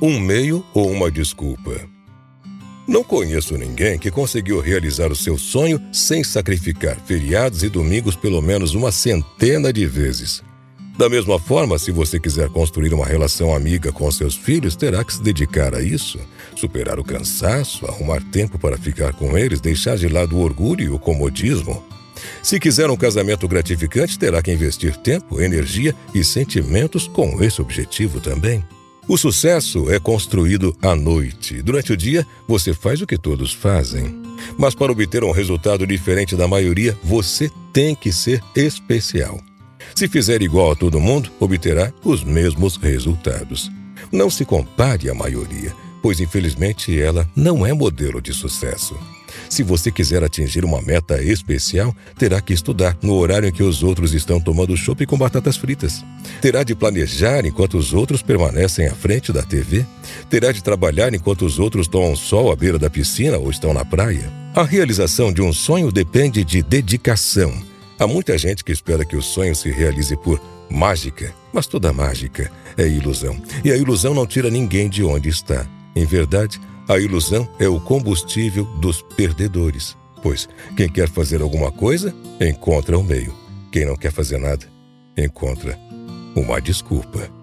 um meio ou uma desculpa. Não conheço ninguém que conseguiu realizar o seu sonho sem sacrificar feriados e domingos pelo menos uma centena de vezes. Da mesma forma, se você quiser construir uma relação amiga com seus filhos, terá que se dedicar a isso, superar o cansaço, arrumar tempo para ficar com eles, deixar de lado o orgulho e o comodismo. Se quiser um casamento gratificante, terá que investir tempo, energia e sentimentos com esse objetivo também. O sucesso é construído à noite. Durante o dia, você faz o que todos fazem. Mas para obter um resultado diferente da maioria, você tem que ser especial. Se fizer igual a todo mundo, obterá os mesmos resultados. Não se compare à maioria, pois infelizmente ela não é modelo de sucesso. Se você quiser atingir uma meta especial, terá que estudar no horário em que os outros estão tomando chopp com batatas fritas. Terá de planejar enquanto os outros permanecem à frente da TV. Terá de trabalhar enquanto os outros tomam sol à beira da piscina ou estão na praia. A realização de um sonho depende de dedicação. Há muita gente que espera que o sonho se realize por mágica, mas toda mágica é ilusão. E a ilusão não tira ninguém de onde está. Em verdade, a ilusão é o combustível dos perdedores. Pois quem quer fazer alguma coisa, encontra o um meio. Quem não quer fazer nada, encontra uma desculpa.